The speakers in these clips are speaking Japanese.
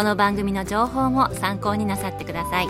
この番組の情報も参考になさってください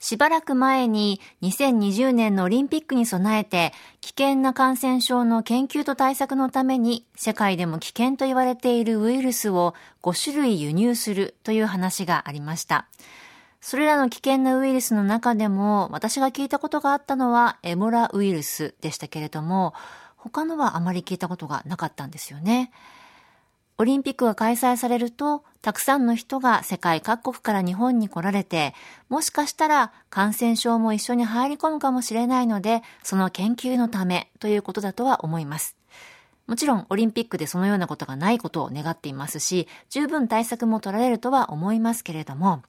しばらく前に2020年のオリンピックに備えて危険な感染症の研究と対策のために世界でも危険と言われているウイルスを5種類輸入するという話がありました。それらの危険なウイルスの中でも私が聞いたことがあったのはエボラウイルスでしたけれども他のはあまり聞いたことがなかったんですよね。オリンピックが開催されると、たくさんの人が世界各国から日本に来られて、もしかしたら感染症も一緒に入り込むかもしれないので、その研究のためということだとは思います。もちろんオリンピックでそのようなことがないことを願っていますし、十分対策も取られるとは思いますけれども、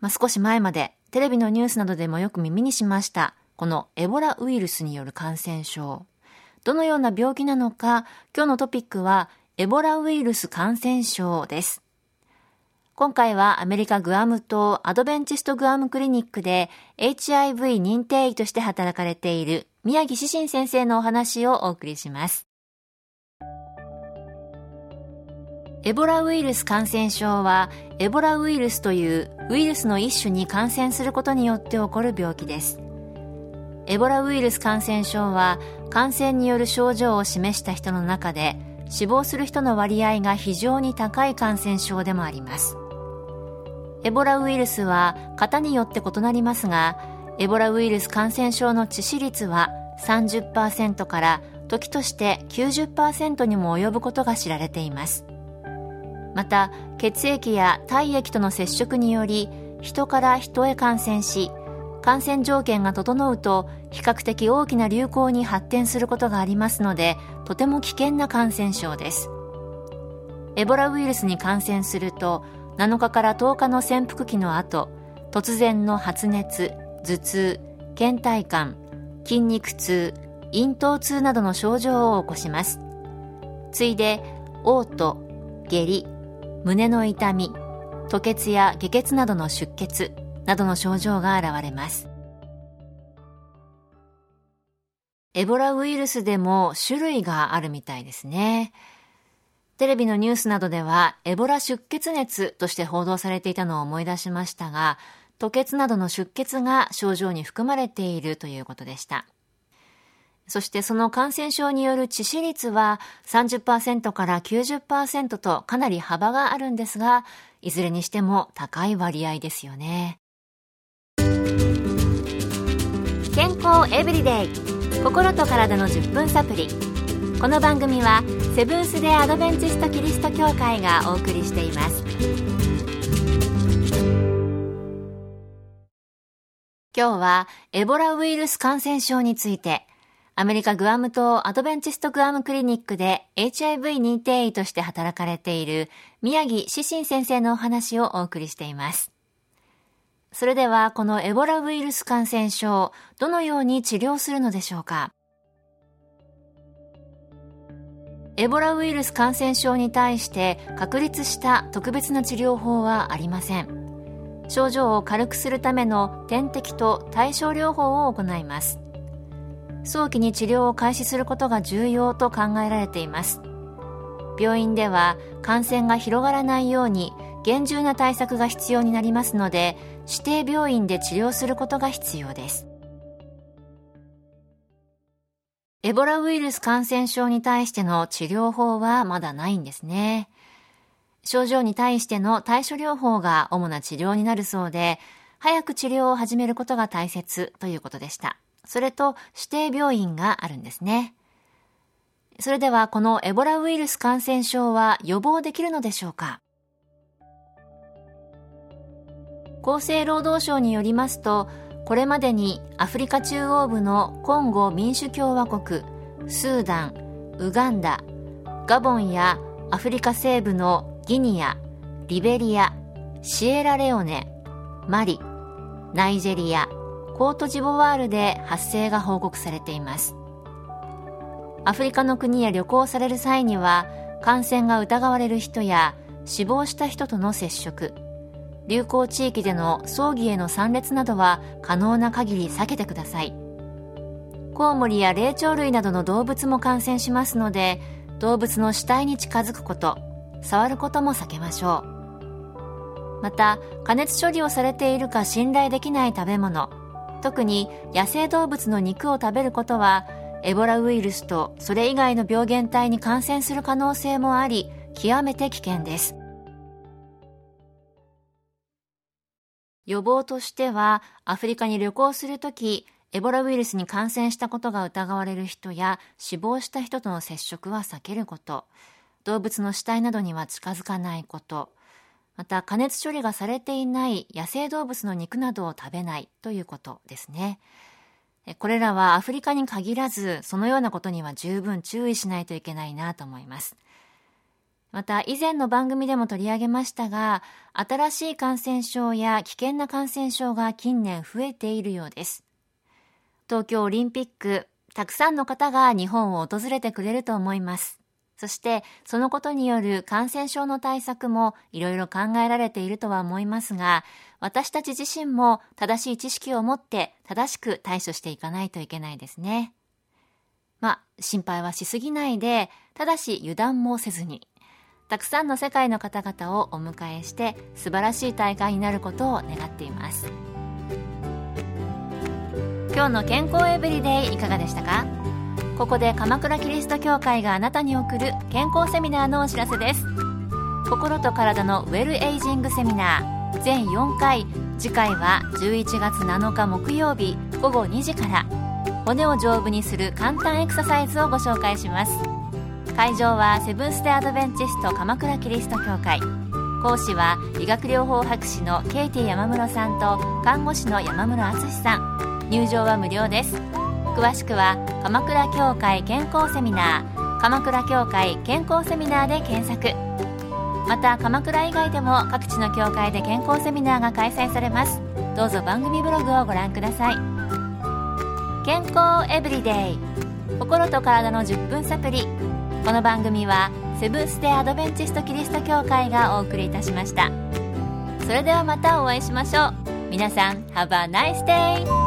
まあ、少し前までテレビのニュースなどでもよく耳にしました、このエボラウイルスによる感染症。どのような病気なのか、今日のトピックはエボラウイルス感染症です。今回はアメリカグアム島アドベンチストグアムクリニックで HIV 認定医として働かれている宮城志信先生のお話をお送りします。エボラウイルス感染症はエボラウイルスというウイルスの一種に感染することによって起こる病気ですエボラウイルス感染症は感染による症状を示した人の中で死亡する人の割合が非常に高い感染症でもあります。エボラウイルスは型によって異なりますがエボラウイルス感染症の致死率は30%から時として90%にも及ぶことが知られています。また血液や体液との接触により人から人へ感染し感染条件が整うと比較的大きな流行に発展することがありますのでとても危険な感染症です。エボラウイルスに感染すると7日から10日の潜伏期の後突然の発熱頭痛倦怠感筋肉痛咽頭痛などの症状を起こします。次いで嘔吐下痢胸の痛み吐血や下血などの出血。などの症状が現れます。エボラウイルスでも種類があるみたいですね。テレビのニュースなどではエボラ出血熱として報道されていたのを思い出しましたが吐血などの出血が症状に含まれているということでした。そしてその感染症による致死率は30%から90%とかなり幅があるんですが、いずれにしても高い割合ですよね。エブリデイ心と体の10分サプリこの番組はセブンス・デ・アドベンチスト・キリスト教会がお送りしています今日はエボラウイルス感染症についてアメリカグアム島アドベンチストグアムクリニックで HIV 認定医として働かれている宮城志信先生のお話をお送りしています。それではこのエボラウイルス感染症、どのように治療するのでしょうか？エボラウイルス感染症に対して確立した特別な治療法はありません。症状を軽くするための点滴と対症療法を行います。早期に治療を開始することが重要と考えられています病院では感染が広がらないように厳重な対策が必要になりますので指定病院で治療することが必要ですエボラウイルス感染症に対しての治療法はまだないんですね症状に対しての対処療法が主な治療になるそうで、早く治療を始めることが大切ということでした。それと指定病院があるんですね。それではこのエボラウイルス感染症は予防できるのでしょうか？厚生労働省によりますと、これまでにアフリカ中央部のコンゴ民主共和国、スーダン、ウガンダ、ガボンやアフリカ西部のギニア、リベリア、シエラレオネ、マリ、ナイジェリア、コートジボワールで発生が報告されています。アフリカの国へ旅行される際には感染が疑われる人や死亡した人との接触。流行地域での葬儀への参列などは可能な限り避けてください。コウモリや霊長類などの動物も感染しますので動物の死体に近づくこと触ることも避けましょう。また加熱処理をされているか信頼できない食べ物特に野生動物の肉を食べることはエボラウイルスとそれ以外の病原体に感染する可能性もあり極めて危険です。予防としてはアフリカに旅行するときエボラウイルスに感染したことが疑われる人や死亡した人との接触は避けること。動物の死体などには近づかないこと。また加熱処理がされていない野生動物の肉などを食べないということですね。これらはアフリカに限らずそのようなことには十分注意しないといけないなと思います。また以前の番組でも取り上げましたが新しい感染症や危険な感染症が近年増えているようです。東京オリンピックたくさんの方が日本を訪れてくれると思います。そしてそのことによる感染症の対策もいろいろ考えられているとは思いますが、私たち自身も正しい知識を持って正しく対処していかないといけないですね。まあ、心配はしすぎないで、ただし油断もせずに、たくさんの世界の方々をお迎えして素晴らしい大会になることを願っています。今日の健康エブリデイいかがでしたか？ここで鎌倉キリスト教会があなたに送る健康セミナーのお知らせです。心と体のウェルエイジングセミナー。全4回。次回は11月7日木曜日午後2時から。骨を丈夫にする簡単エクササイズをご紹介します。会場はセブンス・デ・アドベンチスト鎌倉キリスト教会。講師は医学療法博士のケイティ山室さんと看護師の山室敦さん。入場は無料です。詳しくは鎌倉協会健康セミナー。鎌倉協会健康セミナーで検索。また鎌倉以外でも各地の協会で健康セミナーが開催されます。どうぞ番組ブログをご覧ください。健康エブリデイ。心と体の10分サプリこの番組はセブンス・デ・アドベンチスト・キリスト教会がお送りいたしましたそれではまたお会いしましょう皆さん Have a nice day!